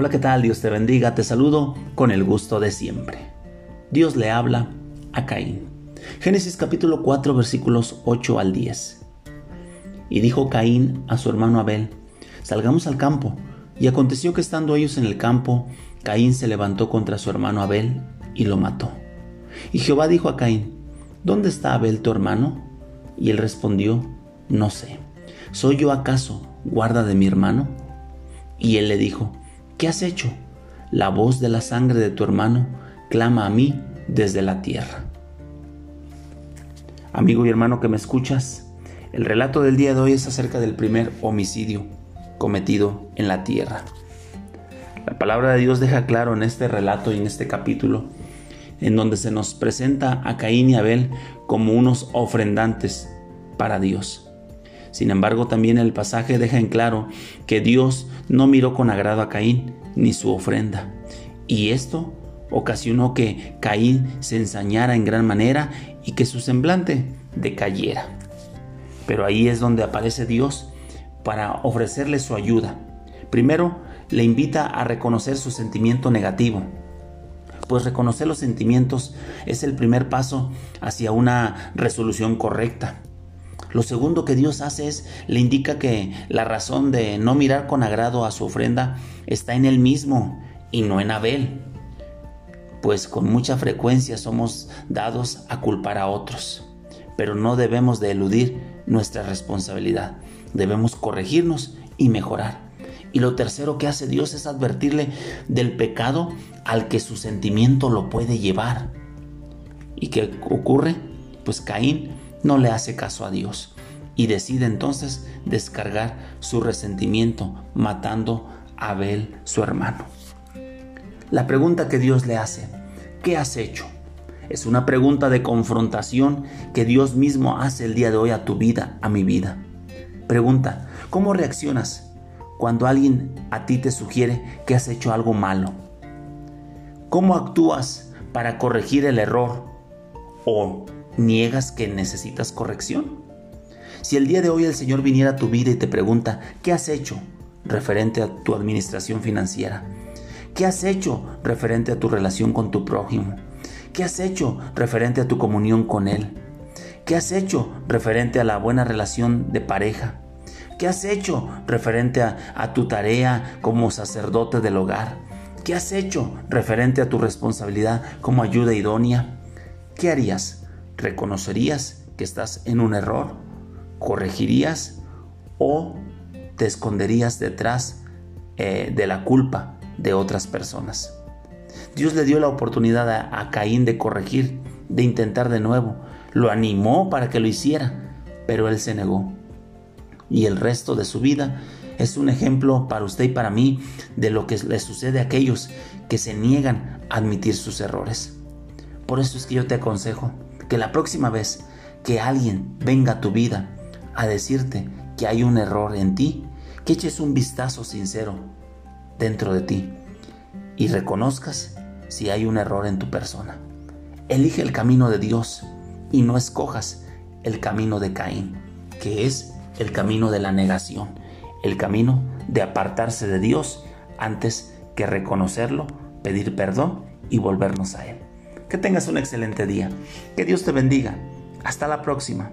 Hola, ¿qué tal? Dios te bendiga. Te saludo con el gusto de siempre. Dios le habla a Caín. Génesis capítulo 4 versículos 8 al 10. Y dijo Caín a su hermano Abel, salgamos al campo. Y aconteció que estando ellos en el campo, Caín se levantó contra su hermano Abel y lo mató. Y Jehová dijo a Caín, ¿dónde está Abel tu hermano? Y él respondió, no sé. ¿Soy yo acaso guarda de mi hermano? Y él le dijo, ¿qué has hecho? La voz de la sangre de tu hermano clama a mí desde la tierra. Amigo y hermano que me escuchas, el relato del día de hoy es acerca del primer homicidio cometido en la tierra. La palabra de Dios deja claro en este relato y en este capítulo, en donde se nos presenta a Caín y Abel como unos ofrendantes para Dios. Sin embargo, también el pasaje deja en claro que Dios no miró con agrado a Caín ni su ofrenda. Y esto ocasionó que Caín se ensañara en gran manera y que su semblante decayera. Pero ahí es donde aparece Dios para ofrecerle su ayuda. Primero, le invita a reconocer su sentimiento negativo, pues reconocer los sentimientos es el primer paso hacia una resolución correcta. Lo segundo que Dios hace es, le indica que la razón de no mirar con agrado a su ofrenda está en él mismo y no en Abel, pues con mucha frecuencia somos dados a culpar a otros, pero no debemos de eludir nuestra responsabilidad, debemos corregirnos y mejorar. Y lo tercero que hace Dios es advertirle del pecado al que su sentimiento lo puede llevar. ¿Y qué ocurre? Pues Caín no le hace caso a Dios y decide entonces descargar su resentimiento matando a Abel, su hermano. La pregunta que Dios le hace, ¿qué has hecho? Es una pregunta de confrontación que Dios mismo hace el día de hoy a tu vida, a mi vida. Pregunta, ¿cómo reaccionas cuando alguien a ti te sugiere que has hecho algo malo? ¿Cómo actúas para corregir el error o niegas que necesitas corrección? Si el día de hoy el Señor viniera a tu vida y te pregunta, ¿qué has hecho referente a tu administración financiera? ¿Qué has hecho referente a tu relación con tu prójimo? ¿Qué has hecho referente a tu comunión con Él? ¿Qué has hecho referente a la buena relación de pareja? ¿Qué has hecho referente a, tu tarea como sacerdote del hogar? ¿Qué has hecho referente a tu responsabilidad como ayuda idónea? ¿Qué harías? ¿Reconocerías que estás en un error? ¿Corregirías o te esconderías detrás eh, de la culpa de otras personas? Dios le dio la oportunidad a, a Caín de corregir, de intentar de nuevo. Lo animó para que lo hiciera, pero él se negó. Y el resto de su vida es un ejemplo para usted y para mí de lo que le sucede a aquellos que se niegan a admitir sus errores. Por eso es que yo te aconsejo, que la próxima vez que alguien venga a tu vida a decirte que hay un error en ti, que eches un vistazo sincero dentro de ti y reconozcas si hay un error en tu persona. Elige el camino de Dios y no escojas el camino de Caín, que es el camino de la negación, el camino de apartarse de Dios antes que reconocerlo, pedir perdón y volvernos a Él. Que tengas un excelente día. Que Dios te bendiga. Hasta la próxima.